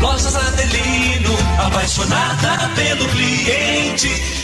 Lojas Adelino, apaixonada pelo cliente.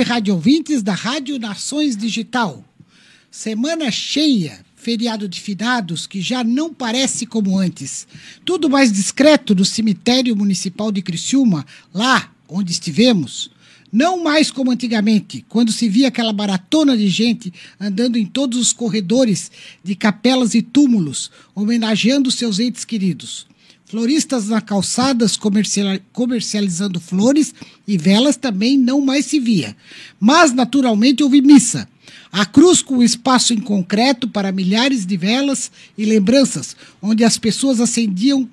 Noite, rádio ouvintes da Rádio Nações Digital. Semana cheia, feriado de finados que já não parece como antes. Tudo mais discreto no cemitério municipal de Criciúma, lá onde estivemos. Não mais como antigamente, quando se via aquela baratona de gente andando em todos os corredores de capelas e túmulos, homenageando seus entes queridos. Floristas na calçadas comercial- comercializando flores e velas também não mais se via. Mas, naturalmente, houve missa. A cruz com espaço em concreto para milhares de velas e lembranças, onde as pessoas acendiam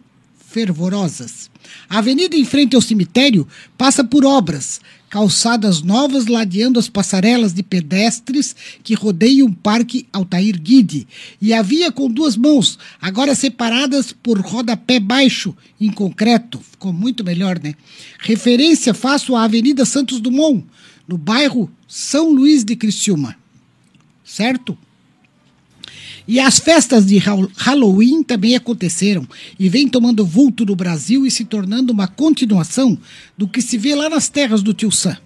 fervorosas. A avenida em frente ao cemitério passa por obras, calçadas novas ladeando as passarelas de pedestres que rodeiam o Parque Altair Guide, e a via com duas mãos, agora separadas por rodapé baixo em concreto. Ficou muito melhor, né? Referência faço à Avenida Santos Dumont, no bairro São Luís de Criciúma. Certo? E as festas de Hal- Halloween também aconteceram e vem tomando vulto no Brasil e se tornando uma continuação do que se vê lá nas terras do tio Sam.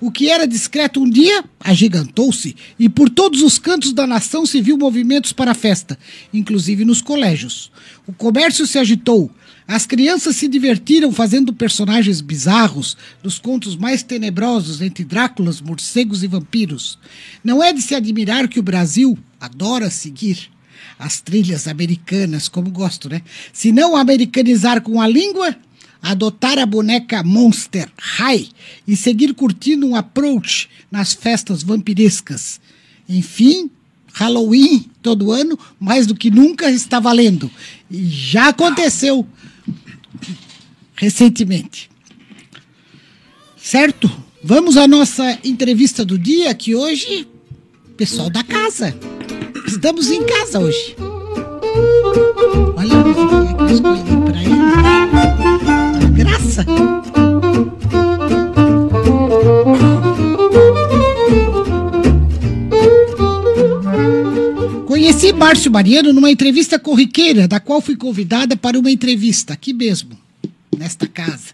O que era discreto um dia agigantou-se e por todos os cantos da nação se viu movimentos para a festa, inclusive nos colégios. O comércio se agitou, as crianças se divertiram fazendo personagens bizarros dos contos mais tenebrosos entre Dráculas, morcegos e vampiros. Não é de se admirar que o Brasil adora seguir as trilhas americanas, como gosto, né? Se não americanizar com a língua, adotar a boneca Monster High e seguir curtindo um approach nas festas vampirescas. Enfim, Halloween todo ano, mais do que nunca, está valendo. E já aconteceu recentemente. Certo? Vamos à nossa entrevista do dia, que hoje, pessoal da casa. Estamos em casa hoje. Olha a musiquinha que eu escolhi para ele. A graça. Conheci Márcio Mariano numa entrevista corriqueira, da qual fui convidada para uma entrevista aqui mesmo, nesta casa.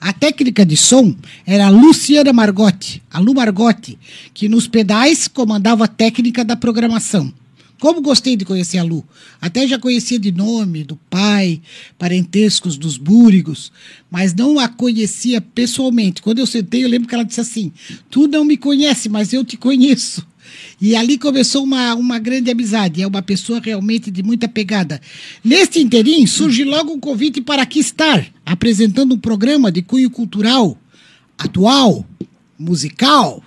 A técnica de som era a Luciana Margotti, a Lu Margotti, que nos pedais comandava a técnica da programação. Como gostei de conhecer a Lu. Até já conhecia de nome, do pai, parentescos dos búrigos, mas não a conhecia pessoalmente. Quando eu sentei, eu lembro que ela disse assim: Tu não me conhece, mas eu te conheço. E ali começou uma, uma grande amizade. É uma pessoa realmente de muita pegada. Neste interim, surge logo um convite para aqui estar, apresentando um programa de cunho cultural, atual, musical.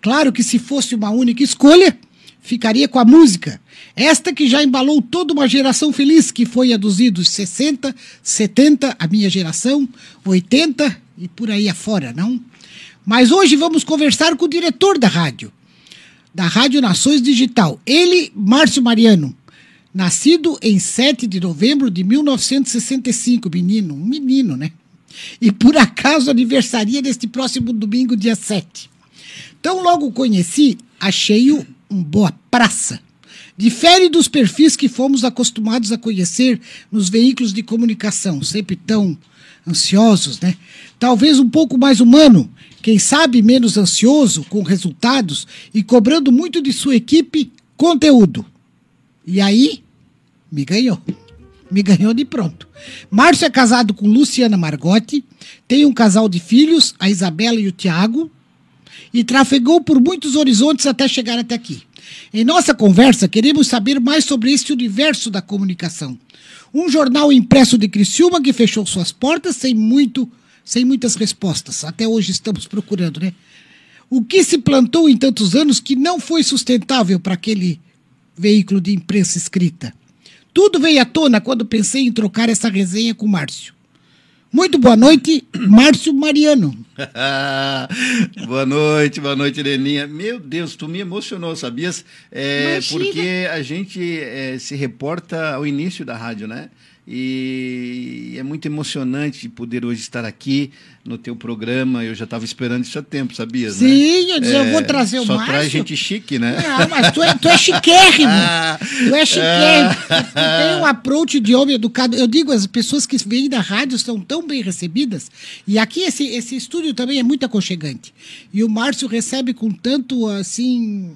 Claro que se fosse uma única escolha, ficaria com a música. Esta que já embalou toda uma geração feliz, que foi a dos idos 60, 70, a minha geração, 80 e por aí afora, não? Mas hoje vamos conversar com o diretor da rádio, da Rádio Nações Digital. Ele, Márcio Mariano, nascido em 7 de novembro de 1965, menino, um menino, né? E por acaso aniversaria neste próximo domingo, dia 7. Então, logo conheci, achei-o um boa praça. Difere dos perfis que fomos acostumados a conhecer nos veículos de comunicação, sempre tão ansiosos, né? Talvez um pouco mais humano, quem sabe menos ansioso com resultados e cobrando muito de sua equipe conteúdo. E aí, me ganhou. Me ganhou de pronto. Márcio é casado com Luciana Margotti, tem um casal de filhos, a Isabela e o Tiago, e trafegou por muitos horizontes até chegar até aqui. Em nossa conversa, queremos saber mais sobre este universo da comunicação. Um jornal impresso de Criciúma que fechou suas portas sem muito, sem muitas respostas. Até hoje estamos procurando, né? O que se plantou em tantos anos que não foi sustentável para aquele veículo de imprensa escrita? Tudo veio à tona quando pensei em trocar essa resenha com o Márcio. Muito boa noite, Márcio Mariano. boa noite, boa noite, Leninha. Meu Deus, tu me emocionou, sabias? É, porque a gente é, se reporta ao início da rádio, né? E é muito emocionante poder hoje estar aqui no teu programa. Eu já estava esperando isso há tempo, sabias? né? Sim, eu disse, eu vou trazer o Só Márcio. traz gente chique, né? Não, mas tu é, tu é chiquérrimo. Ah, Tu é chiquérrimo. Tu tem um approach de homem educado. Eu digo, as pessoas que vêm da rádio são tão bem recebidas. E aqui esse, esse estúdio também é muito aconchegante. E o Márcio recebe com tanto, assim,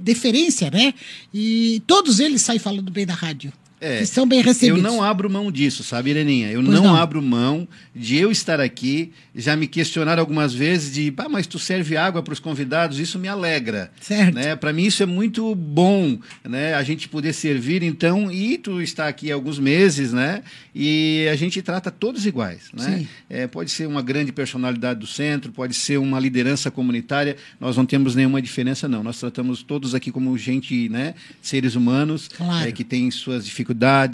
deferência, né? E todos eles saem falando bem da rádio. É, que são bem Eu recebidos. não abro mão disso, sabe, Ireninha? Eu não, não. abro mão de eu estar aqui. Já me questionaram algumas vezes de, pá, mas tu serve água para os convidados, isso me alegra. Certo. Né? Para mim isso é muito bom, né? A gente poder servir, então, e tu está aqui há alguns meses, né? E a gente trata todos iguais, né? Sim. É, pode ser uma grande personalidade do centro, pode ser uma liderança comunitária, nós não temos nenhuma diferença, não. Nós tratamos todos aqui como gente, né? Seres humanos, Claro. é, que têm suas dificuldades,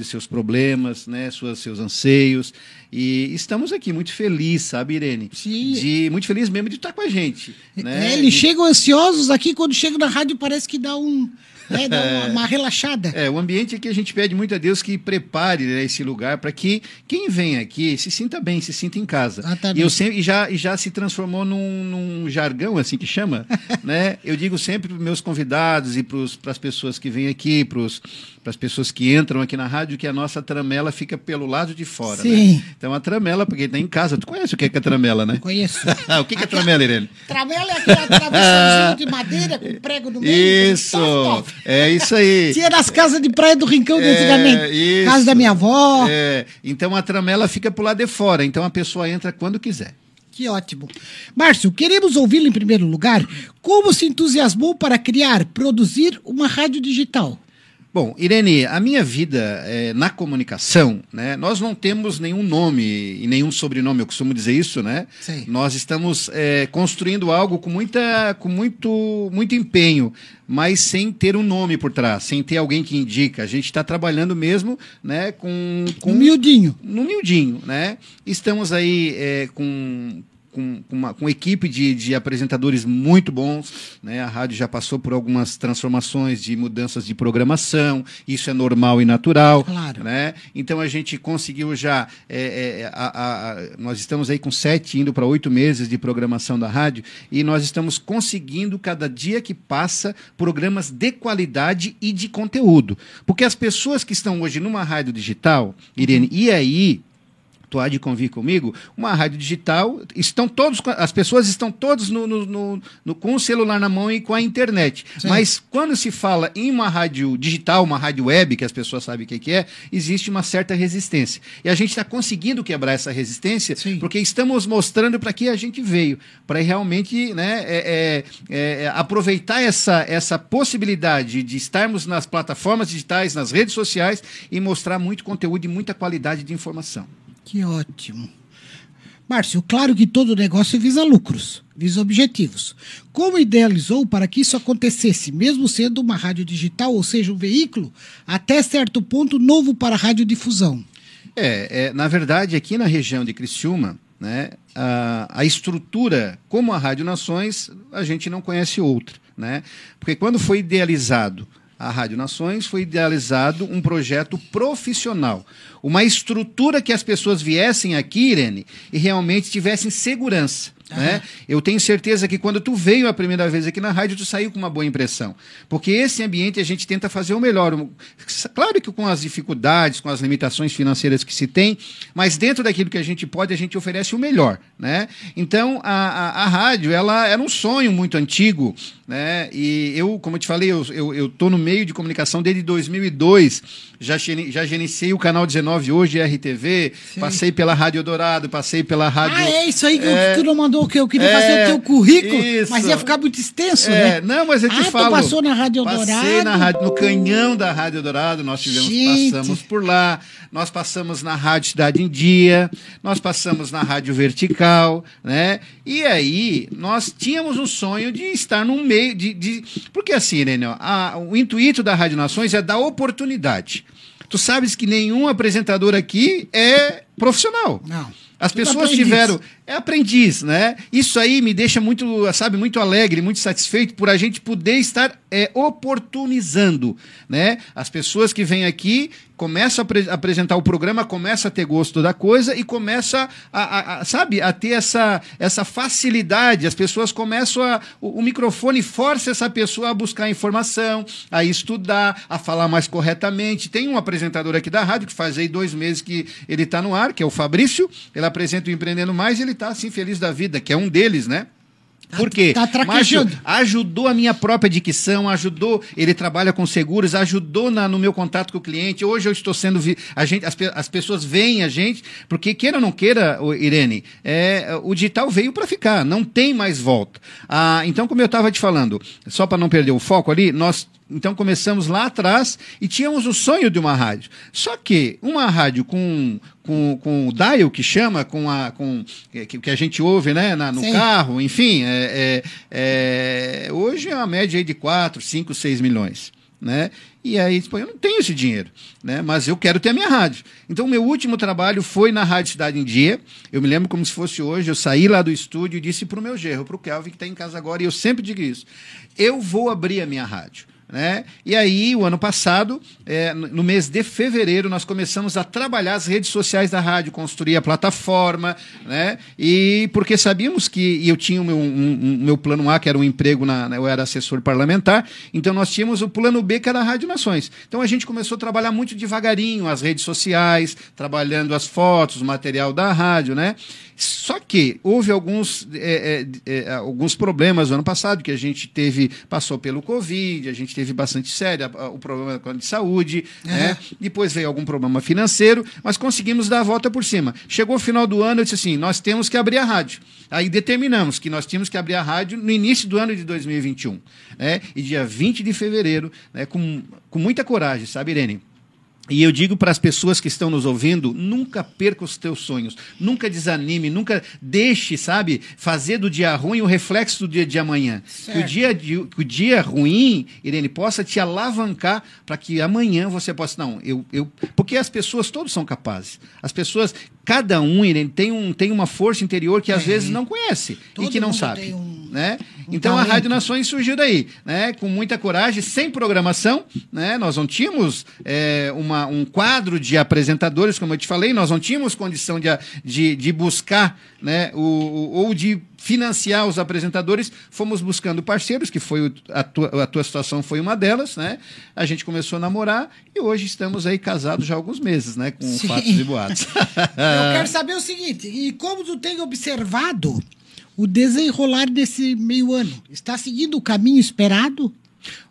seus problemas, né? Suas, seus anseios. E estamos aqui muito felizes, sabe, Irene? Sim. De, muito feliz mesmo de estar com a gente. Né? É, eles De- chegam ansiosos aqui, quando chegam na rádio parece que dá um. Né, dá uma, uma relaxada. É, o ambiente aqui a gente pede muito a Deus que prepare né, esse lugar para que quem vem aqui se sinta bem, se sinta em casa. Exatamente. E, eu sempre, e, já, e já se transformou num, num jargão, assim que chama. né? Eu digo sempre para os meus convidados e para as pessoas que vêm aqui, para as pessoas que entram aqui na rádio, que a nossa tramela fica pelo lado de fora. Sim. Né? Então a tramela, porque está em casa, tu conhece o que é, que é tramela, né? Conheço. o que, que é tramela, Irene? Travela é aquela travessãozinho de madeira com prego no meio. Isso! Top. É isso aí. Tinha nas casas de praia do Rincão de antigamente. É, isso. Casa da minha avó. É, então a tramela fica pro lado de fora, então a pessoa entra quando quiser. Que ótimo. Márcio, queremos ouvi-lo em primeiro lugar. Como se entusiasmou para criar, produzir uma rádio digital? Bom, Irene, a minha vida é, na comunicação, né? Nós não temos nenhum nome e nenhum sobrenome, eu costumo dizer isso, né? Sim. Nós estamos é, construindo algo com muita, com muito, muito empenho, mas sem ter um nome por trás, sem ter alguém que indica. A gente está trabalhando mesmo, né? Com, com Humildinho. no miudinho, né? Estamos aí é, com, com, uma com equipe de, de apresentadores muito bons, né? A rádio já passou por algumas transformações de mudanças de programação, isso é normal e natural, Claro. né? Então a gente conseguiu já, é, é, a- a- a- nós estamos aí com sete, indo para oito meses de programação da rádio e nós estamos conseguindo cada dia que passa programas de qualidade e de conteúdo, porque as pessoas que estão hoje numa rádio digital, Irene, e aí tu há de convir comigo, uma rádio digital, estão todos, as pessoas estão todos no, no- no- no- com o celular na mão e com a internet. Sim. Mas quando se fala em uma rádio digital, uma rádio web, que as pessoas sabem o que que é, existe uma certa resistência. E a gente está conseguindo quebrar essa resistência, Sim. porque estamos mostrando para que a gente veio, para realmente né, é- é- é, aproveitar essa, essa possibilidade de estarmos nas plataformas digitais, nas redes sociais e mostrar muito conteúdo e muita qualidade de informação. Que ótimo. Márcio, claro que todo negócio visa lucros, visa objetivos. Como idealizou para que isso acontecesse, mesmo sendo uma rádio digital, ou seja, um veículo, até certo ponto novo para a radiodifusão? É, é, na verdade, aqui na região de Criciúma, né, a, a estrutura, como a Rádio Nações, a gente não conhece outra. Né? Porque quando foi idealizado a Rádio Nações, foi idealizado um projeto profissional. Uma estrutura que as pessoas viessem aqui, Irene, e realmente tivessem segurança. Né? Eu tenho certeza que quando tu veio a primeira vez aqui na rádio, tu saiu com uma boa impressão. Porque esse ambiente a gente tenta fazer o melhor. Claro que com as dificuldades, com as limitações financeiras que se tem, mas dentro daquilo que a gente pode, a gente oferece o melhor. Né? Então, a, a, a rádio, ela era um sonho muito antigo. Né? E eu, como eu te falei, eu estou eu, no meio de comunicação desde 2002. Já, já gerenciei o canal 19 hoje, RTV, Sim. passei pela Rádio Dourado, passei pela Rádio. Ah, é isso aí que É, tu não mandou que eu queria é, fazer o teu currículo, isso. mas ia ficar muito extenso, É, né? não, mas eu te ah, falo. tu passou na Rádio Passei Dourado. na rádio, no canhão da Rádio Dourado, nós tivemos, Gente. passamos por lá, nós passamos na Rádio Cidade em Dia, nós passamos na Rádio Vertical, né? E aí, nós tínhamos um sonho de estar num meio de. de- porque assim, ó, a- o intuito da Rádio Nações é dar oportunidade. Tu sabes que nenhum apresentador aqui é profissional. Não. As pessoas tiveram. É aprendiz, né? Isso aí me deixa muito, sabe, muito alegre, muito satisfeito por a gente poder estar é, oportunizando, né? As pessoas que vêm aqui começam a apre- apresentar o programa, começam a ter gosto da coisa e começa a, a- a, sabe, a ter essa, essa facilidade. As pessoas começam a. O, o microfone força essa pessoa a buscar informação, a estudar, a falar mais corretamente. Tem um apresentador aqui da rádio que faz aí dois meses que ele está no ar, que é o Fabrício. Ele apresenta o Empreendendo Mais ele está assim feliz da vida, que é um deles, né? Por quê? tá ajudou a minha própria dicção, ajudou, ele trabalha com seguros, ajudou na- no meu contato com o cliente. Hoje eu estou sendo. vi- a gente, as, as pessoas veem a gente, porque queira ou não queira, Irene, é, o digital veio para ficar, não tem mais volta. Ah, então, como eu estava te falando, só para não perder o foco ali, nós então começamos lá atrás e tínhamos o sonho de uma rádio. Só que uma rádio com, com, com o dial que chama, com a com que, que a gente ouve né, na- no Sim. carro, enfim, é, é- é, hoje é uma média aí de 4, 5, 6 milhões. Né? E aí, pô, eu não tenho esse dinheiro, né? mas eu quero ter a minha rádio. Então, o meu último trabalho foi na Rádio Cidade em Dia. Eu me lembro como se fosse hoje. Eu saí lá do estúdio e disse para o meu gerro, para o Kelvin, que está em casa agora, e eu sempre digo isso: eu vou abrir a minha rádio. Né? E aí, o ano passado, é, no mês de fevereiro, nós começamos a trabalhar as redes sociais da rádio, construir a plataforma, né? E porque sabíamos que eu tinha o meu, um- um- meu plano A, que era um emprego, na- eu era assessor parlamentar, então nós tínhamos o plano B, que era a Rádio Nações. Então a gente começou a trabalhar muito devagarinho as redes sociais, trabalhando as fotos, o material da rádio, né? Só que houve alguns, é, é, é, alguns problemas no ano passado, que a gente teve, passou pelo Covid, a gente teve bastante sério a- a- o problema de saúde, né? depois veio algum problema financeiro, mas conseguimos dar a volta por cima. Chegou o final do ano, eu disse assim: nós temos que abrir a rádio. Aí determinamos que nós tínhamos que abrir a rádio no início do ano de 2021. Né? E dia 20 de fevereiro, né, com, com muita coragem, sabe, Irene? E eu digo para as pessoas que estão nos ouvindo, nunca perca os teus sonhos, nunca desanime, nunca deixe, sabe, fazer do dia ruim o reflexo do dia de amanhã. Que o dia, de- que o dia ruim, Irene, possa te alavancar para que amanhã você possa. Não, eu, eu. Porque as pessoas todos são capazes. As pessoas, cada um, Irene, tem, um, tem uma força interior que às vezes não conhece Todo e que não sabe. um- né? um então a talento. Rádio Nações surgiu daí, né? Com muita coragem, sem programação, né? Nós não tínhamos é, uma, um quadro de apresentadores, como eu te falei, nós não tínhamos condição de, a- de, de buscar, né? O, ou de financiar os apresentadores, fomos buscando parceiros, que foi o- a tua, a tua situação foi uma delas, né? A gente começou a namorar e hoje estamos aí casados já há alguns meses, né? Com Sim. fatos e boatos. Eu quero saber o seguinte, e como tu tem observado o desenrolar desse meio ano? Está seguindo o caminho esperado?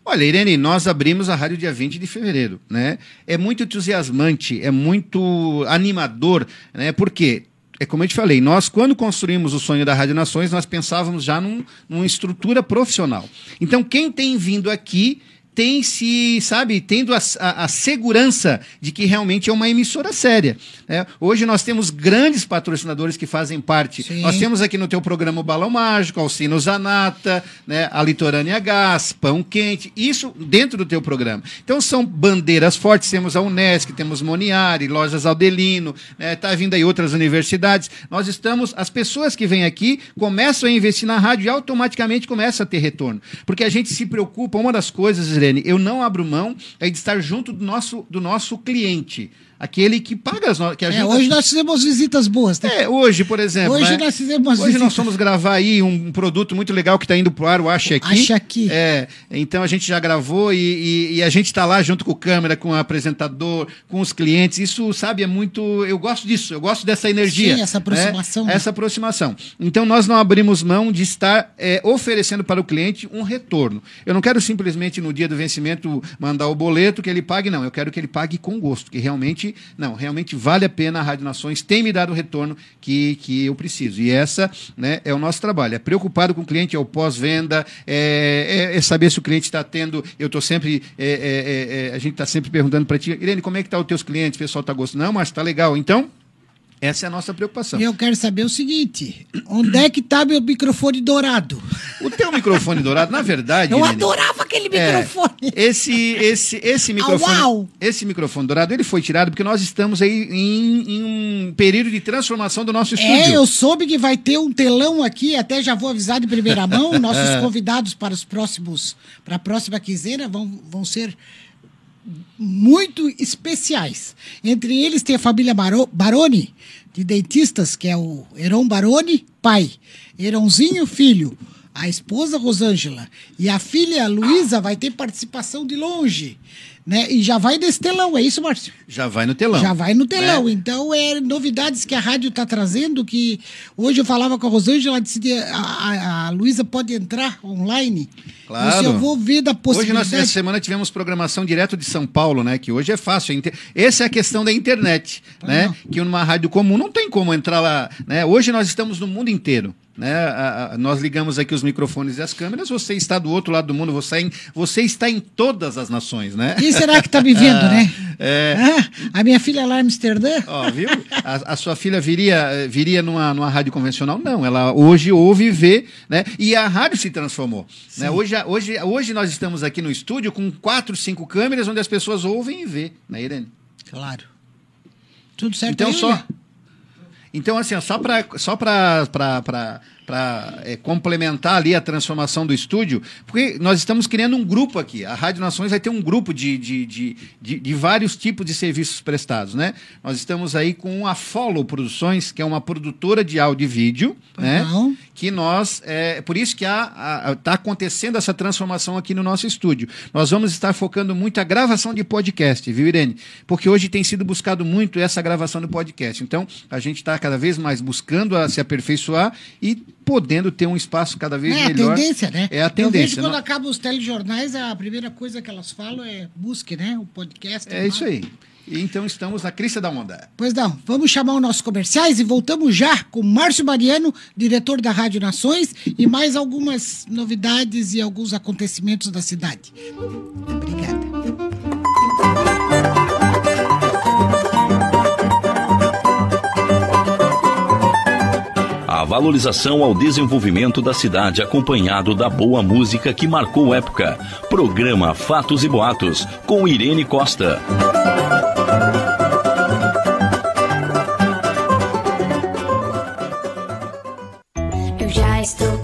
Olha, Irene, nós abrimos a rádio dia 20 de fevereiro, né? É muito entusiasmante, é muito animador, né? Porque é como eu te falei, nós quando construímos o sonho da Rádio Nações, nós pensávamos já num, numa estrutura profissional. Então, quem tem vindo aqui tem se, sabe, tendo a, a- a segurança de que realmente é uma emissora séria. né? Hoje nós temos grandes patrocinadores que fazem parte. Sim. Nós temos aqui no teu programa o Balão Mágico, Alcino Zanata, né, a Litorânea Gás, Pão Quente, isso dentro do teu programa. Então são bandeiras fortes, temos a Unesc, temos Moniari, Lojas Aldelino, né, tá vindo aí outras universidades. Nós estamos, as pessoas que vêm aqui começam a investir na rádio e automaticamente começa a ter retorno. Porque a gente se preocupa, uma das coisas, Irene, eu não abro mão é de estar junto do nosso, do nosso cliente. Aquele que paga as no... que É, hoje nós fizemos visitas boas, né? é, hoje, por exemplo. Hoje né? nós fizemos umas Hoje nós visitas. fomos gravar aí um produto muito legal que está indo pro ar, o Acha Aqui. Acha Aqui. É, então a gente já gravou e, e- e a gente está lá junto com o câmera, com o apresentador, com os clientes. Isso, sabe, é muito. Eu gosto disso, eu gosto dessa energia. Sim, essa né? aproximação, né? Essa aproximação. Então nós não abrimos mão de estar é, oferecendo para o cliente um retorno. Eu não quero simplesmente no dia do vencimento mandar o boleto que ele pague, não. Eu quero que ele pague com gosto, que realmente, não, realmente vale a pena a Rádio Nações, tem me dado o retorno que, que eu preciso. E essa né, é o nosso trabalho. É preocupado com o cliente, é o pós-venda, é, é- é saber se o cliente está tendo. Eu estou sempre. é, é, é, é, a gente está sempre perguntando para ti, Irene, como é que tá os teus clientes? O pessoal está gostando? Não, mas está legal. Então, essa é a nossa preocupação. E eu quero saber o seguinte: onde é que tá meu microfone dourado? O teu microfone dourado, na verdade. Eu Irene, adorava aquele é, microfone. esse, esse, esse microfone, uau! esse microfone dourado, ele foi tirado porque nós estamos aí em, em um período de transformação do nosso estúdio. É, eu soube que vai ter um telão aqui, até já vou avisar de primeira mão. Nossos É. convidados para os próximos, para a próxima quinzena vão, vão ser muito especiais. Entre eles tem a família Baro- Baroni, de dentistas, que é o Heron Baroni, pai. Heronzinho, filho. a esposa Rosângela e a filha Luísa vai ter participação de longe. Né? E já vai nesse telão, é isso, Márcio? Já vai no telão. Já vai no telão. né? Então, é novidades que a rádio está trazendo, que hoje eu falava com a Rosângela, ela disse que a, a, a Luísa pode entrar online. Claro. Disse, eu vou ver da Hoje, possibilidade. nós, essa semana, tivemos programação direto de São Paulo, né? Que hoje é fácil. Inter- Essa é a questão da internet, né? não. Que numa rádio comum não tem como entrar lá, né? Hoje nós estamos no mundo inteiro. Né? A- a- nós ligamos aqui os microfones e as câmeras, você está do outro lado do mundo, você, é em- você está em todas as nações, né? Quem será que está me vendo, né? É. Ah, a minha filha lá em Amsterdã. Ó, viu? A, a sua filha viria, viria numa, numa rádio convencional? Não, ela hoje ouve e vê, né? E a rádio se transformou. Né? Hoje, hoje, hoje nós estamos aqui no estúdio com quatro, cinco câmeras onde as pessoas ouvem e vê, né, Irene? Claro. Tudo certo Então aí, só. né? Então, assim, só para só é, complementar ali a transformação do estúdio, porque nós estamos criando um grupo aqui. A Rádio Nações vai ter um grupo de, de, de, de, de vários tipos de serviços prestados, né? Nós estamos aí com a Follow Produções, que é uma produtora de áudio e vídeo, né? Que nós é por isso que está acontecendo essa transformação aqui no nosso estúdio. Nós vamos estar focando muito a gravação de podcast, viu, Irene? Porque hoje tem sido buscado muito essa gravação do podcast. Então, a gente está cada vez mais buscando a se aperfeiçoar e podendo ter um espaço cada vez É a melhor. tendência, né? É a Eu vejo tendência. quando não- acabam os telejornais, a primeira coisa que elas falam é busque, né? O podcast. É isso aí. E então estamos na crista da onda. Pois não, vamos chamar os nossos comerciais e voltamos já com Márcio Mariano, diretor da Rádio Nações, e mais algumas novidades e alguns acontecimentos da cidade. Obrigada. A valorização ao desenvolvimento da cidade acompanhado da boa música que marcou época. Programa Fatos e Boatos, com Irene Costa.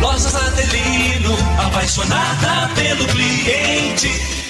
Lojas Adelino, apaixonada pelo cliente.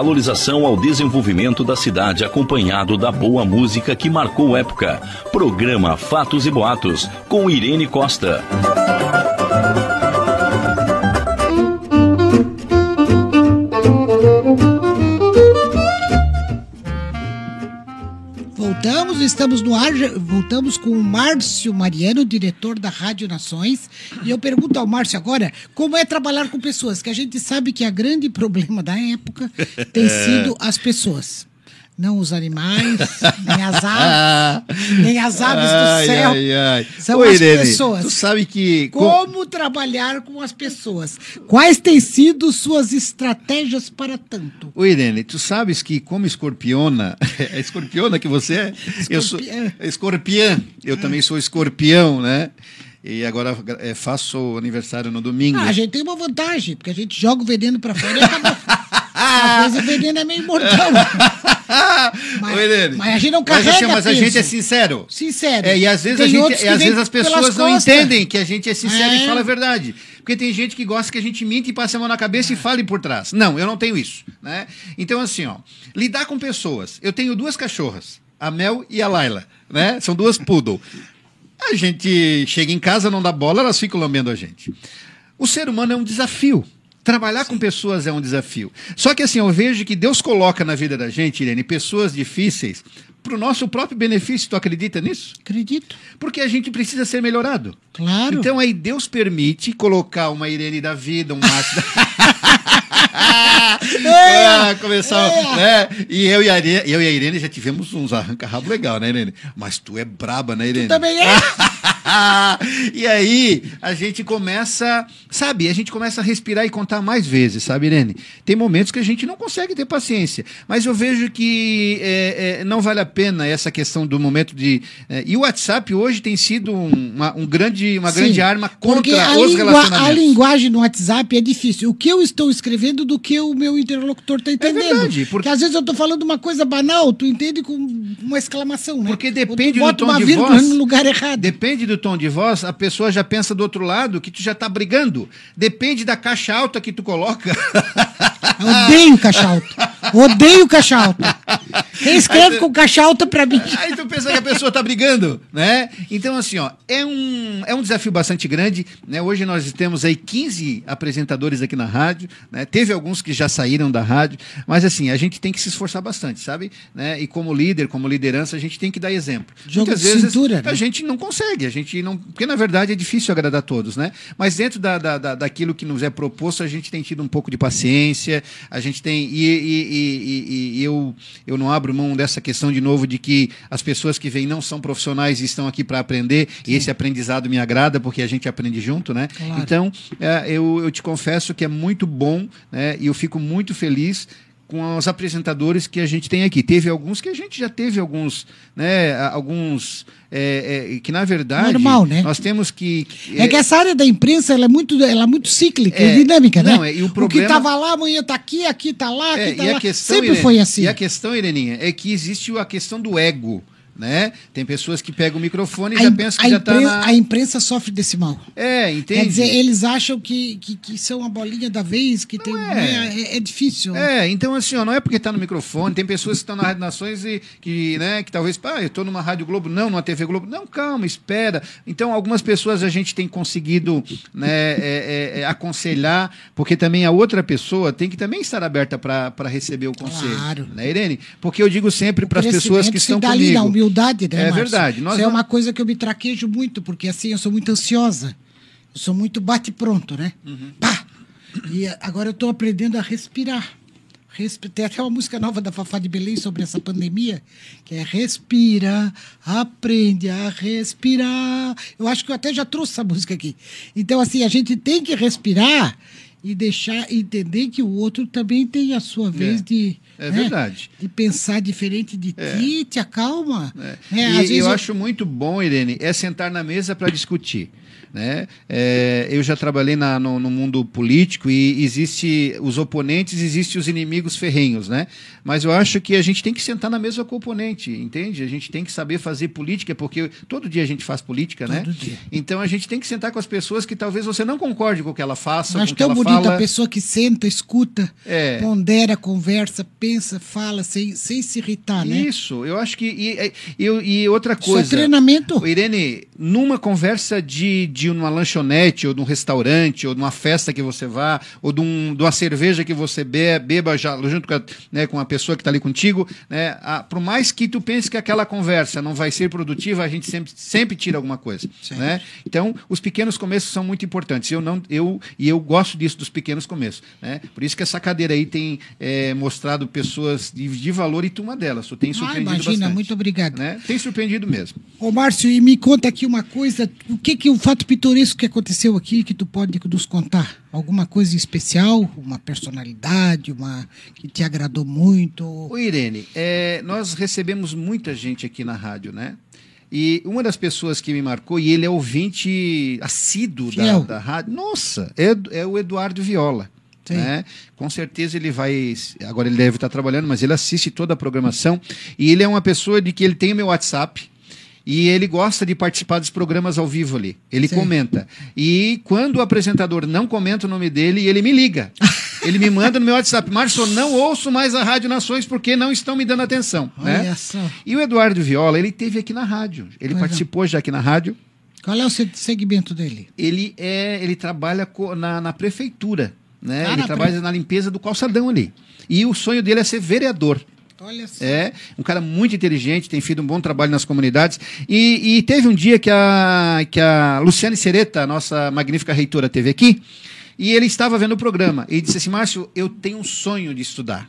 Valorização ao desenvolvimento da cidade acompanhado da boa música que marcou época. Programa Fatos e Boatos com Irene Costa. Voltamos, estamos no ar, voltamos com o Márcio Mariano, diretor da Rádio Nações. E eu pergunto ao Márcio agora como é trabalhar com pessoas, que a gente sabe que a grande problema da época tem sido as pessoas. Não os animais, nem as aves, nem as aves do Ai, céu. ai, ai. São Ô, as Irene, pessoas. Tu sabe que. co- Como trabalhar com as pessoas? Quais têm sido suas estratégias para tanto? Ô, Irene, tu sabes que como escorpiona, é escorpiona que você é? Eu sou Escorpiã. escorpião, eu também sou escorpião, né? E agora é, faço aniversário no domingo. Ah, a gente tem uma vantagem, porque a gente joga o veneno pra fora e acabou. Às vezes o veneno é meio mortal. Mas- Irene, mas a gente não mas, assim, carrega mas a gente é sincero. Sincero. É, e às vezes, Tem a gente, e às vezes as pessoas não costas. entendem que a gente é sincero É. e fala a verdade. Porque tem gente que gosta que a gente minta e passe a mão na cabeça e fale por trás. Não, eu não tenho isso. Né? Então, assim, ó, lidar com pessoas. Eu tenho duas cachorras, a Mel e a Laila. Né? São duas poodle. A gente chega em casa, não dá bola, elas ficam lambendo a gente. O ser humano é um desafio. Trabalhar com pessoas é um desafio. Só que assim, eu vejo que Deus coloca na vida da gente, Irene, pessoas difíceis para o nosso próprio benefício. Tu acredita nisso? Acredito. Porque a gente precisa ser melhorado. Claro. Então aí Deus permite colocar uma Irene da vida, um Márcio ah, começar, né? E eu e, a Irene, eu e a Irene já tivemos uns arranca-rabo legal, né, Irene? Mas tu é braba, né, Irene? Também é. e aí a gente começa, sabe, a gente começa a respirar e contar mais vezes, sabe, Irene? Tem momentos que a gente não consegue ter paciência, mas eu vejo que é, é, não vale a pena essa questão do momento de. é, e o WhatsApp hoje tem sido um- uma, um grande, uma Sim, grande arma contra a, os relacionamentos. a linguagem no WhatsApp é difícil. O que eu estou escrevendo do que o meu interlocutor está entendendo. É verdade, porque- Porque às vezes eu estou falando uma coisa banal, tu entende com uma exclamação, né? Porque depende do tom uma de voz. no lugar errado. Depende do tom de voz, a pessoa já pensa do outro lado que tu já tá brigando. Depende da caixa alta que tu coloca. Eu odeio caixa alta. Odeio caixa alta. Quem escreve com caixa alta pra mim? Aí tu pensa que a pessoa tá brigando, né? Então, assim, ó, é um, é um desafio bastante grande, né? Hoje nós temos aí 15 apresentadores aqui na rádio, né? Teve alguns que já saíram da rádio, mas assim, a gente tem que se esforçar bastante, sabe? Né? E como líder, como liderança, a gente tem que dar exemplo. Jogo Muitas de vezes cintura, né? a gente não consegue, a gente não. Porque na verdade é difícil agradar todos, né? Mas dentro da, da, da- daquilo que nos é proposto, a gente tem tido um pouco de paciência, a gente tem. E, e- e- e- e eu, eu não abro mão dessa questão de novo de que as pessoas que vêm não são profissionais e estão aqui para aprender, e esse aprendizado me agrada, porque a gente aprende junto, né? Claro. Então, é, eu, eu te confesso que é muito bom, né? E eu fico muito feliz com os apresentadores que a gente tem aqui. Teve alguns que a gente já teve alguns, né? Alguns é, é, que na verdade Normal, né? nós temos que É que essa área da imprensa ela é muito, ela é muito cíclica É, dinâmica, não, né? é, e o O que problema- tava lá, amanhã tá aqui, aqui tá lá, aqui É, tá e lá. a questão, Sempre Irene, foi assim. E a questão, Ireninha, é que existe a questão do ego. Né? Tem pessoas que pegam o microfone e A, já pensam que já está na. a imprensa sofre desse mal. É, entende? Quer dizer, eles acham que, que, que são a bolinha da vez, que tem. é. né, É, é difícil. É, então assim, ó, não é porque está no microfone, tem pessoas que estão na Rádio Nações e que, né, que talvez, ah, eu estou numa Rádio Globo, não, numa TV Globo. Não, calma, espera. Então, algumas pessoas a gente tem conseguido né, é, é, é, aconselhar, porque também a outra pessoa tem que também estar aberta para receber o conselho. Claro. Né, Irene? Porque eu digo sempre para as pessoas que estão comigo. Humildade, né, É Márcio? verdade. Nós Isso é uma coisa que eu me traquejo muito, porque assim, eu sou muito ansiosa. Eu sou muito bate-pronto, né? Uhum. Pá! E agora eu estou aprendendo a respirar. Respi- Tem até uma música nova da Fafá de Belém sobre essa pandemia, que é Respira, aprende a respirar. Eu acho que eu até já trouxe essa música aqui. Então, assim, a gente tem que respirar e deixar entender que o outro também tem a sua vez É. de. É né, verdade. De pensar diferente de ti, te acalma. É. É, às e eu, eu- acho muito bom, Irene, é sentar na mesa para discutir. Né? É, eu já trabalhei na- no, no mundo político e existe os oponentes, existe os inimigos ferrenhos, né? Mas eu acho que a gente tem que sentar na mesa com o oponente, entende? A gente tem que saber fazer política, porque todo dia a gente faz política, né? Todo dia. Então a gente tem que sentar com as pessoas que talvez você não concorde com o que ela faça, que tão ela bonito fala- a pessoa que senta, escuta, É. pondera, conversa, pensa, fala, sem, sem se irritar, né? Isso, eu acho que. E, e, e outra Isso é coisa. treinamento. Irene, numa conversa de, de uma lanchonete, ou de um restaurante, ou de uma festa que você vá, ou de, um, de uma cerveja que você be- beba já, junto com a, né, com a pessoa que está ali contigo, né, a- por mais que tu pense que aquela conversa não vai ser produtiva, a gente sempre, sempre tira alguma coisa. Né? Então, os pequenos começos são muito importantes. Eu não, eu, e eu gosto disso, dos pequenos começos. Né? Por isso que essa cadeira aí tem eh, mostrado pessoas de, de valor e tu uma delas. Tu tem Ah, surpreendido imagina, bastante. muito obrigado. Né? Tem surpreendido mesmo. Ô, Márcio, e me conta aqui uma coisa, o que que o fato pitoresco que aconteceu aqui que tu pode nos contar? Alguma coisa especial, uma personalidade, uma que te agradou muito? Ô Irene, é, nós recebemos muita gente aqui na rádio, né? E uma das pessoas que me marcou, e ele é ouvinte assíduo da, da rádio, nossa, é, é o Eduardo Viola. Sim. Né? Com certeza ele vai. Agora ele deve estar trabalhando, mas ele assiste toda a programação. E ele é uma pessoa de que ele tem o meu WhatsApp. E ele gosta de participar dos programas ao vivo ali. Ele Sim. comenta. E quando o apresentador não comenta o nome dele, ele me liga. Ele me manda no meu WhatsApp. Márcio, não ouço mais a Rádio Nações porque não estão me dando atenção. Olha né? só. E o Eduardo Viola, ele teve aqui na rádio. Ele Pois é. participou já aqui na rádio. Qual é o se- segmento dele? Ele é, ele trabalha na, na prefeitura, né? Ah, ele na trabalha pre- na limpeza do calçadão ali. E o sonho dele é ser vereador. Olha só. É, um cara muito inteligente, tem feito um bom trabalho nas comunidades. E, e teve um dia que a, que a Luciane Sereta, nossa magnífica reitora, teve aqui, e ele estava vendo o programa. E disse assim: Márcio, eu tenho um sonho de estudar.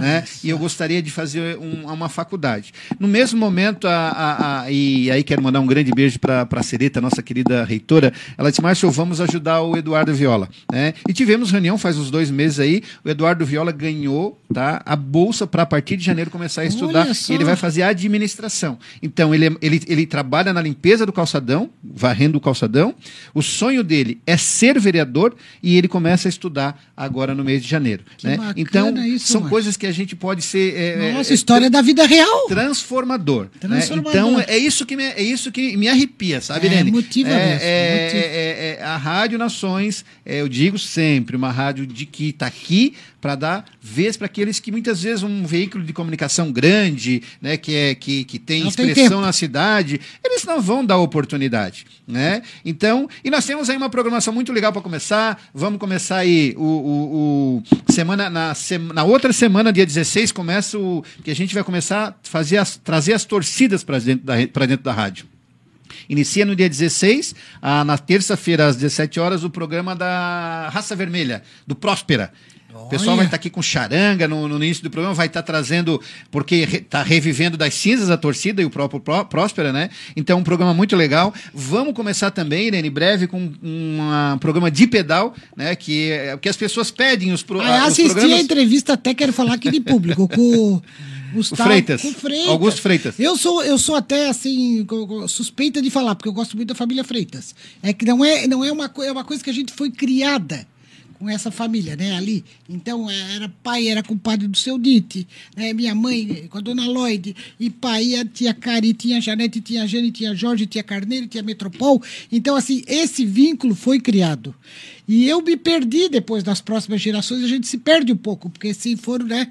Né? E eu gostaria de fazer um- uma faculdade. No mesmo momento, a, a- a- e aí quero mandar um grande beijo para a Sereta, nossa querida reitora. Ela disse: Márcio, vamos ajudar o Eduardo Viola. Né? E tivemos reunião faz uns dois meses aí. O Eduardo Viola ganhou tá, a bolsa para a partir de janeiro começar a estudar. E ele vai fazer administração. Então, ele, é- ele, ele trabalha na limpeza do calçadão, varrendo o calçadão. O sonho dele é ser vereador e ele começa a estudar agora no mês de janeiro. Né? Então, isso, são Márcio. coisas que a gente pode ser. é, Nossa, é, história da vida real. transformador. né? Transformador. Então é isso que me, é isso que me arrepia, sabe, É, Irene? motiva é, mesmo, é- é- é- a Rádio Nações, é, eu digo sempre, uma rádio de que está aqui para dar vez para aqueles que muitas vezes um veículo de comunicação grande, né, que é que, que tem Não tem expressão tempo. na cidade, eles não vão dar oportunidade, né? Então, e nós temos aí uma programação muito legal para começar. Vamos começar aí o, o- o- semana na, sema- na outra semana, dia 16, começa o que a gente vai começar a fazer as, trazer as torcidas para dentro da dentro da rádio. Inicia no dia 16, ah, na terça-feira, às 17 horas, o programa da Raça Vermelha, do Próspera. O pessoal vai estar aqui com charanga no, no início do programa, vai estar trazendo, porque está revivendo das cinzas a torcida e o próprio Pró- Próspera, né? Então, um programa muito legal. Vamos começar também, Irene, breve, com um ah, programa de pedal, né? Que, é- que as pessoas pedem os, pro, Ah, ah, os assisti a entrevista, até quero falar aqui de público, com o Gustavo. Freitas. Com Freitas. Augusto Freitas. Eu sou, eu sou até, assim, suspeita de falar, porque eu gosto muito da família Freitas. É que não é, não é, uma, é uma coisa que a gente foi criada com essa família, né, ali. Então, é, era pai, era compadre do seu Dite, né, minha mãe com a dona Lloyd, e pai, a tia Cari, tinha Janete, tinha Jane, tinha Jorge, tinha Carneiro, tinha Metropol. Então, assim, esse vínculo foi criado. E eu me perdi depois das próximas gerações, a gente se perde um pouco, porque se foram, né,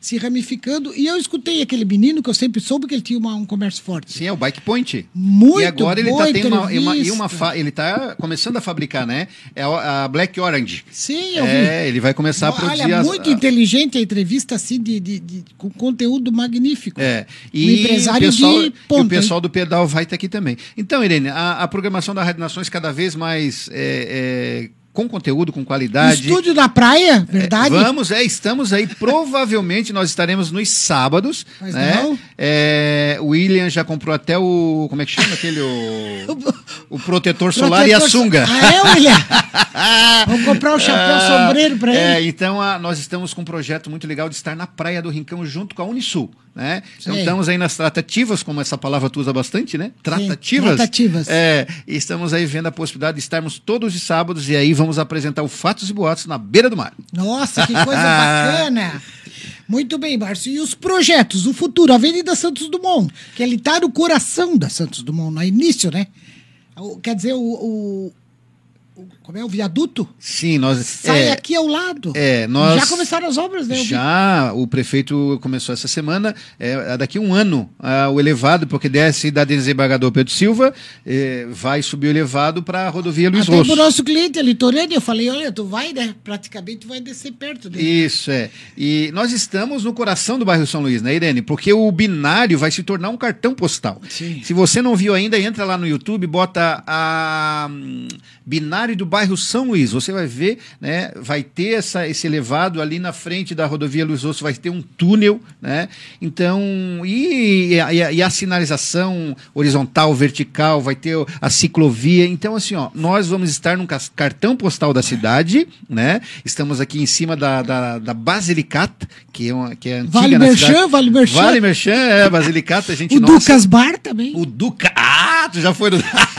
se ramificando. E eu escutei aquele menino que eu sempre soube que ele tinha uma- um comércio forte. Sim, é o Bike Point. Muito E agora ele boa tá tendo uma, uma- e uma fa- ele tá começando a fabricar, né? É a Black Orange. Sim, eu É, vi. ele vai começar a produzir Olha, as- muito a- inteligente a entrevista, assim, de, de- de- com conteúdo magnífico. É, Um e empresário o pessoal, de e ponta, o pessoal do pedal vai estar aqui também. Então, Irene, a, a programação da Rádio Nações cada vez mais é, é, com conteúdo, com qualidade. Estúdio da praia, verdade? Vamos, é, estamos aí. Provavelmente nós estaremos nos sábados. Mas né? não. É, o William já comprou até o. Como é que chama aquele? O, o protetor solar e a Protetor- sunga. Ah, é, William? Vamos comprar o chapéu sombreiro pra É, ele. então a- nós estamos com um projeto muito legal de estar na Praia do Rincão junto com a Unisul. Né? Então estamos aí nas tratativas, como essa palavra tu usa bastante, né? Tratativas. tratativas. É, estamos aí vendo a possibilidade de estarmos todos os sábados e aí vamos apresentar o Fatos e Boatos na beira do mar. Nossa, que coisa bacana. Muito bem, Márcio. E os projetos, o futuro, Avenida Santos Dumont, que ele está no coração da Santos Dumont, no início, né? O- Quer dizer, o, o- como é o viaduto? Sim, nós. Sai é, aqui ao lado. É, nós. Já começaram as obras, né? Já, o prefeito começou essa semana, é, daqui a um ano, ah, o elevado, porque desce da desembargador Pedro Silva, é, vai subir o elevado para a rodovia Luiz Até Rosso. pro nosso cliente, a litorânea, eu falei, olha, tu vai, né? Praticamente vai descer perto dele. Isso, é. E nós estamos no coração do bairro São Luís, né, Irene? Porque o binário vai se tornar um cartão postal. Sim. Se você não viu ainda, entra lá no YouTube, bota a hum, binário do bairro São Luís. Você vai ver, né? Vai ter essa, esse elevado ali na frente da rodovia Luiz Rosso, vai ter um túnel, né? Então, e, a- e a, e a sinalização horizontal, vertical, vai ter a ciclovia. Então, assim, ó, nós vamos estar num cartão postal da cidade, né? Estamos aqui em cima da, da, da Basilicata, que é, uma, que é antiga Vale na Merchan, cidade. Vale Merchan. Vale Merchan, é, Basilicata, a gente O nossa- Ducas Bar também. O Duca. Ah, tu já foi no.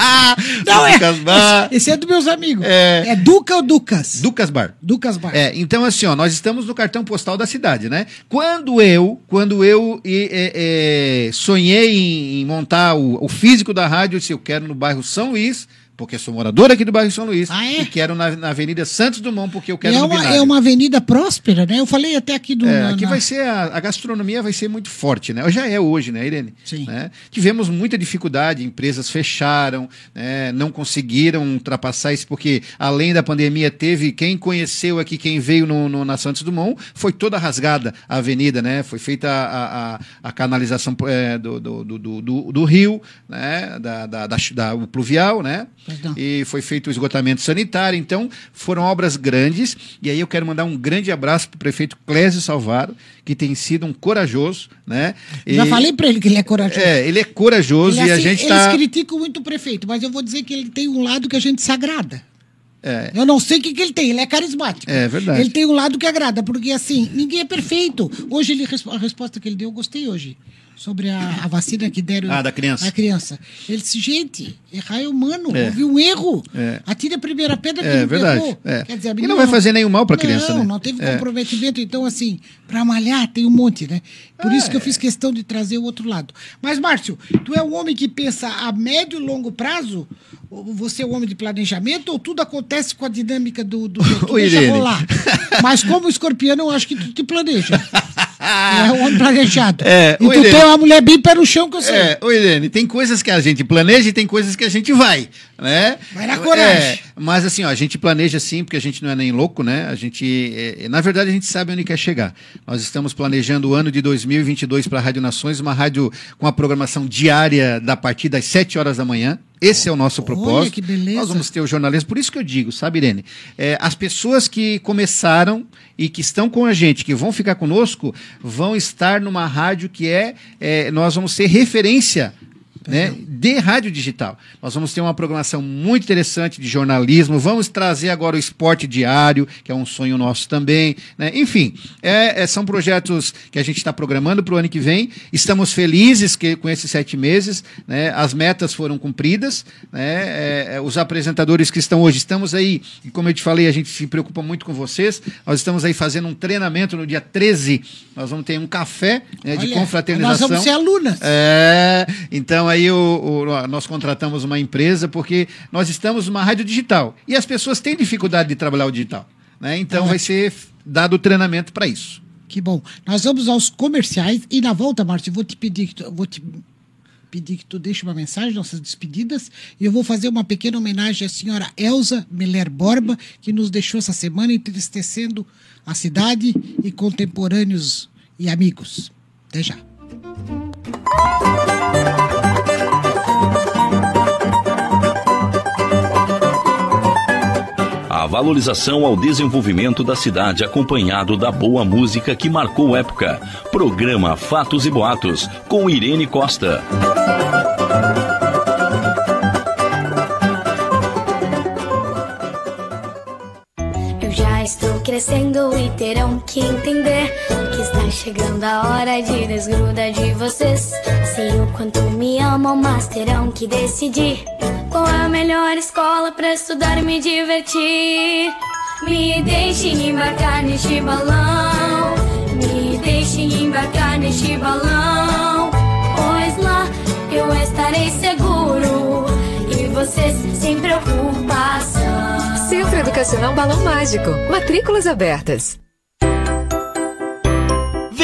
Não, é. Ducas Bar. Esse é dos meus amigos. É. É, Duca ou Ducas? Ducas Bar. Ducas Bar. É, então assim, ó, nós estamos no cartão postal da cidade, né? Quando eu, quando eu e, e, e, sonhei em, em montar o, o físico da rádio, disse, eu quero no bairro São Luís, porque eu sou morador aqui do bairro São Luís, Ah, é? e quero na, na Avenida Santos Dumont, porque eu E quero é, uma, é uma avenida próspera, né? Eu falei até aqui do. É, na- aqui na- vai ser a, a gastronomia vai ser muito forte, né? Já é hoje, né, Irene? Sim. Né? Tivemos muita dificuldade, empresas fecharam, né? não conseguiram ultrapassar isso porque além da pandemia teve quem conheceu aqui, quem veio no, no- na Santos Dumont, foi toda rasgada a avenida, né? Foi feita a, a, a canalização é, do, do, do, do, do- do rio, né? Da, da, da, da- o pluvial, né? E foi feito o esgotamento sanitário. Então, foram obras grandes. E aí eu quero mandar um grande abraço para o prefeito Clésio Salvaro, que tem sido um corajoso, né? Já E- falei pra ele que ele é corajoso. É, ele é corajoso Ele, e a assim, gente Eles está. criticam muito o prefeito, mas eu vou dizer que ele tem um lado que a gente se agrada. É. Eu não sei o que, que ele tem, ele é carismático. É verdade. Ele tem um lado que agrada, porque assim, ninguém é perfeito. Hoje ele, a resposta que ele deu, eu gostei hoje. Sobre a, a vacina que deram Ah, da criança. à criança. Ele disse, gente, errar é humano. É. Houve um erro. É. Atire a primeira pedra que É não verdade, errou. é. Quer dizer, a E menina não vai fazer nenhum mal pra criança, Não, né? não teve É. comprometimento. Então, assim, para malhar tem um monte, né? Por isso que É. eu fiz questão de trazer o outro lado. Mas, Márcio, tu é um homem que pensa a médio e longo prazo? Você é um homem de planejamento ou tudo acontece com a dinâmica do, do? Tu deixa Irene. rolar. Mas como escorpião, eu acho que tu te planeja. é um homem planejado. É, e tu Irene. tem uma mulher bem pé no chão que eu sei. É, ô Irene, tem coisas que a gente planeja e tem coisas que a gente vai, né? Vai na coragem. É, mas assim, ó, a gente planeja sim, porque a gente não é nem louco, né? A gente, é, na verdade, a gente sabe onde quer chegar. Nós estamos planejando o ano de 2022 para a Rádio Nações, uma rádio com a programação diária da partir das 7 horas da manhã. Esse é o nosso propósito. que beleza. Nós vamos ter o jornalismo. Por isso que eu digo, sabe, Irene? É, as pessoas que começaram e que estão com a gente, que vão ficar conosco, vão estar numa rádio que é, é, nós vamos ser referência. Né, de rádio digital. Nós vamos ter uma programação muito interessante de jornalismo. Vamos trazer agora o esporte diário, que é um sonho nosso também. né? Enfim, é- é- são projetos que a gente está programando para o ano que vem. Estamos felizes que, com esses sete meses. né? As metas foram cumpridas. né? É, é, os apresentadores que estão hoje, estamos aí, e como eu te falei, a gente se preocupa muito com vocês. Nós estamos aí fazendo um treinamento no dia 13. Nós vamos ter um café né, de Olha, confraternização. Nós vamos ser alunas. É, então aí o, nós contratamos uma empresa porque nós estamos numa rádio digital e as pessoas têm dificuldade de trabalhar o digital. Né? Então vai ser dado treinamento para isso. Que bom. Nós vamos aos comerciais e na volta, Márcio, vou te pedir que tu, vou te pedir que tu deixe uma mensagem, nossas despedidas, e eu vou fazer uma pequena homenagem à senhora Elza Meller Borba, que nos deixou essa semana entristecendo a cidade e contemporâneos e amigos. Até já. Valorização ao desenvolvimento da cidade acompanhado da boa música que marcou época. Programa Fatos e Boatos com Irene Costa. Eu já estou crescendo e terão que entender que está chegando a hora de desgrudar de vocês. Sei o quanto me amam, mas terão que decidir qual é a melhor escola para estudar e me divertir. Me deixem embarcar neste balão, me deixem embarcar neste balão, pois lá eu estarei seguro e vocês sem preocupação. Educacional Balão Mágico. Matrículas abertas.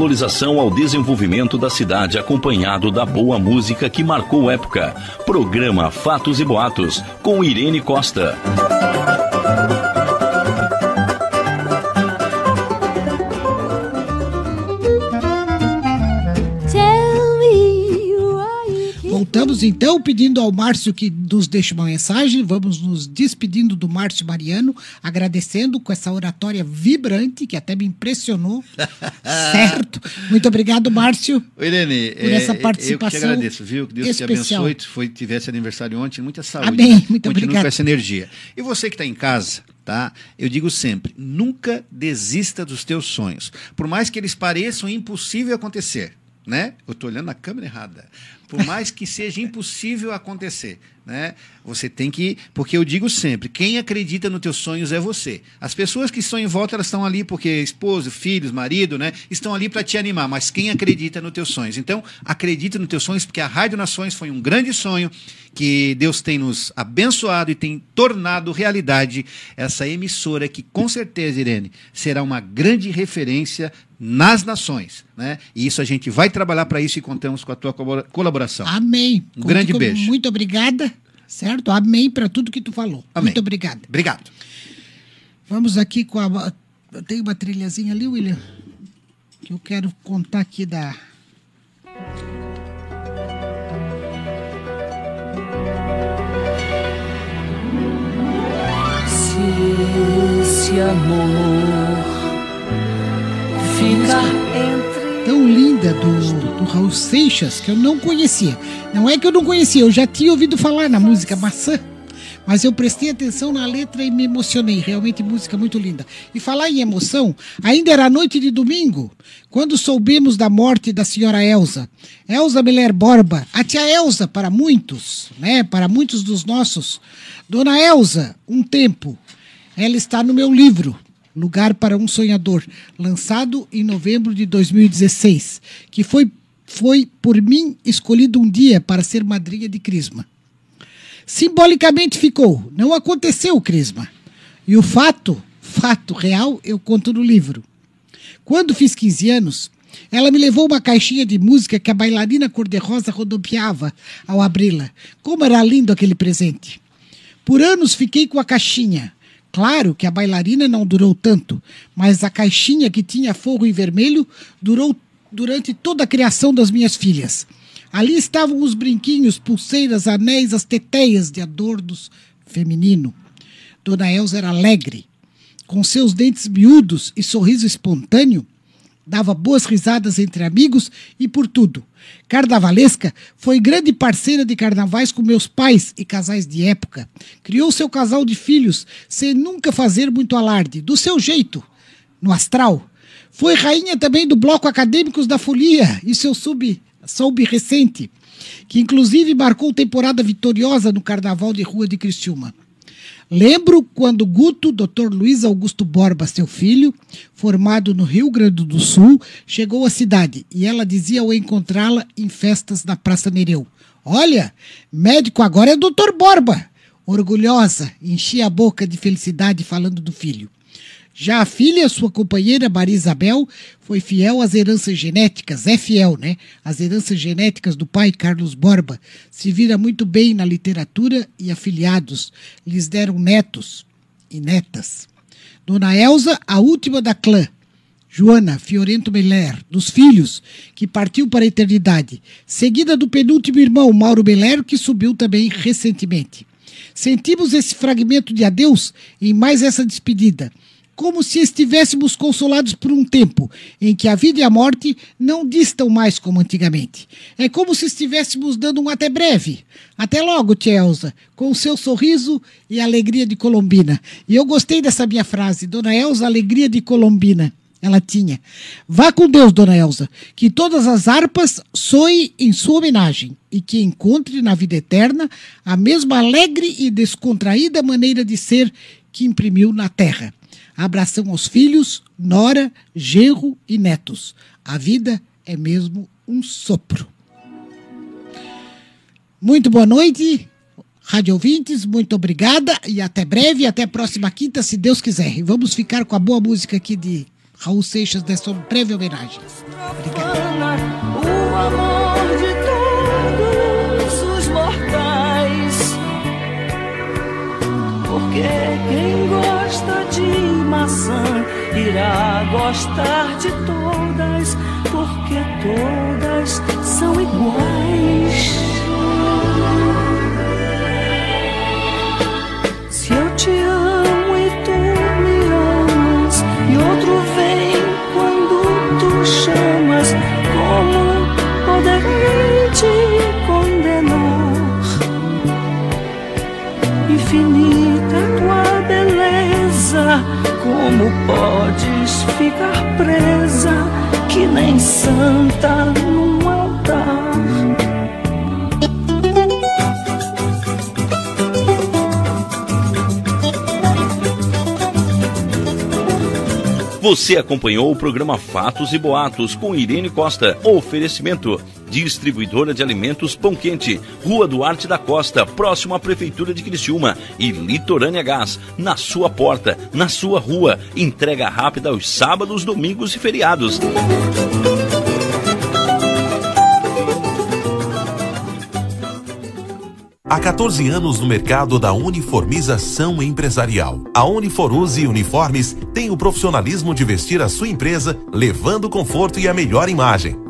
Valorização ao desenvolvimento da cidade acompanhado da boa música que marcou época. Programa Fatos e Boatos com Irene Costa. Voltamos então pedindo ao Márcio que nos deixe uma mensagem. Vamos nos despedindo do Márcio Mariano, agradecendo com essa oratória vibrante que até me impressionou. certo? Muito obrigado, Márcio. Irene, por essa é, eu participação que te agradeço, viu? Que Deus te especial. abençoe. Foi, tivesse aniversário ontem, muita saúde. Amém. Muito Continue obrigado. com essa energia. E você que está em casa, tá? Eu digo sempre, nunca desista dos teus sonhos. Por mais que eles pareçam impossível acontecer, né? Eu estou olhando na câmera errada. Por mais que seja impossível acontecer, né? Você tem que, porque eu digo sempre, quem acredita nos teus sonhos é você. As pessoas que estão em volta, elas estão ali porque esposo, filhos, marido, né? Estão ali para te animar, mas quem acredita nos teus sonhos? Então, acredita nos teus sonhos, porque a Rádio Nações foi um grande sonho que Deus tem nos abençoado e tem tornado realidade essa emissora que com certeza, Irene, será uma grande referência nas nações, né? E isso a gente vai trabalhar para isso e contamos com a tua colabora- colaboração. Amém. Um grande beijo. Muito obrigada, certo? Amém para tudo que tu falou. Amém. Muito obrigada. Obrigado. Vamos aqui com a. Tem uma trilhazinha ali, William? Que eu quero contar aqui da. Se esse amor fica entre tão linda do, do Raul Seixas que eu não conhecia. Não é que eu não conhecia, eu já tinha ouvido falar na música Maçã. Mas eu prestei atenção na letra e me emocionei. Realmente música muito linda. E falar em emoção, ainda era noite de domingo, quando soubemos da morte da senhora Elza. Elza Miller Borba, a tia Elza para muitos, né? Para muitos dos nossos. Dona Elza, um tempo. Ela está no meu livro, Lugar para um Sonhador, lançado em novembro de 2016, que foi, foi por mim escolhido um dia para ser madrinha de Crisma. Simbolicamente ficou, não aconteceu o Crisma. E o fato, fato real, eu conto no livro. Quando fiz 15 anos, ela me levou uma caixinha de música que a bailarina cor-de-rosa rodopiava ao abri-la. Como era lindo aquele presente! Por anos fiquei com a caixinha. Claro que a bailarina não durou tanto, mas a caixinha que tinha fogo em vermelho durou durante toda a criação das minhas filhas. Ali estavam os brinquinhos, pulseiras, anéis, as teteias de adornos feminino. Dona Elza era alegre, com seus dentes miúdos e sorriso espontâneo, dava boas risadas entre amigos e por tudo. Carnavalesca foi grande parceira de carnavais com meus pais e casais de época. Criou seu casal de filhos sem nunca fazer muito alarde, do seu jeito, no astral. Foi rainha também do bloco Acadêmicos da Folia e seu sub, sub recente, que inclusive marcou temporada vitoriosa no Carnaval de Rua de Criciúma. Lembro quando Guto, Dr. Luiz Augusto Borba, seu filho, formado no Rio Grande do Sul, chegou à cidade e ela dizia ao encontrá-la em festas na Praça Nereu: Olha, médico agora é Dr. Borba. Orgulhosa, enchia a boca de felicidade falando do filho. Já a filha, sua companheira Maria Isabel, foi fiel às heranças genéticas, é fiel, né? Às heranças genéticas do pai Carlos Borba. Se vira muito bem na literatura e afiliados. Lhes deram netos e netas. Dona Elza, a última da clã. Joana Fiorento Meller, dos filhos, que partiu para a eternidade. Seguida do penúltimo irmão, Mauro Meller, que subiu também recentemente. Sentimos esse fragmento de adeus em mais essa despedida como se estivéssemos consolados por um tempo em que a vida e a morte não distam mais como antigamente. É como se estivéssemos dando um até breve. Até logo, tia Elza, com o seu sorriso e alegria de Colombina. E eu gostei dessa minha frase, Dona Elza, alegria de Colombina. Ela tinha. Vá com Deus, Dona Elza, que todas as harpas soem em sua homenagem e que encontre na vida eterna a mesma alegre e descontraída maneira de ser que imprimiu na terra. Abração aos filhos, nora, genro e netos. A vida é mesmo um sopro. Muito boa noite, rádio ouvintes, muito obrigada e até breve, até a próxima quinta, se Deus quiser. E vamos ficar com a boa música aqui de Raul Seixas dessa breve homenagem. Obrigado. Porque quem gosta de maçã irá gostar de todas, porque todas são iguais. Como podes ficar presa, que nem santa num altar? Você acompanhou o programa Fatos e Boatos com Irene Costa. Oferecimento. Distribuidora de Alimentos Pão Quente, Rua Duarte da Costa, próximo à Prefeitura de Criciúma. E Litorânea Gás, na sua porta, na sua rua. Entrega rápida aos sábados, domingos e feriados. Há 14 anos no mercado da uniformização empresarial. A Uniforuse Uniformes tem o profissionalismo de vestir a sua empresa, levando conforto e a melhor imagem.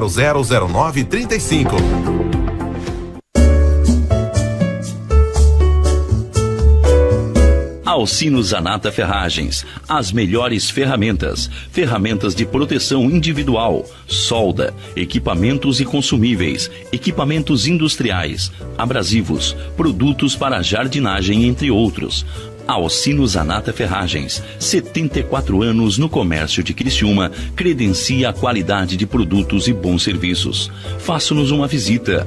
0009 35. Alcino Zanata Ferragens. As melhores ferramentas. Ferramentas de proteção individual, solda, equipamentos e consumíveis, equipamentos industriais, abrasivos, produtos para jardinagem, entre outros. Alcino Zanata Ferragens, 74 anos no comércio de Criciúma, credencia a qualidade de produtos e bons serviços. Faça-nos uma visita.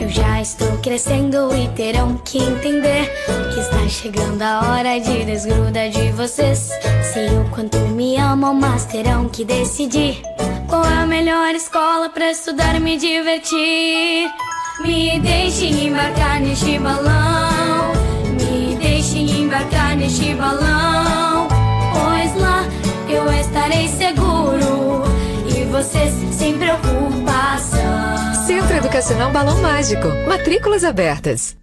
Eu já estou crescendo e terão que entender que está chegando a hora de desgrudar de vocês. Sei o quanto me amam, mas terão que decidir qual é a melhor escola para estudar e me divertir. Me deixem embarcar neste balão. Me deixem embarcar neste balão. Pois lá eu estarei seguro. E vocês sem preocupação. Centro Educacional Balão Mágico. Matrículas abertas.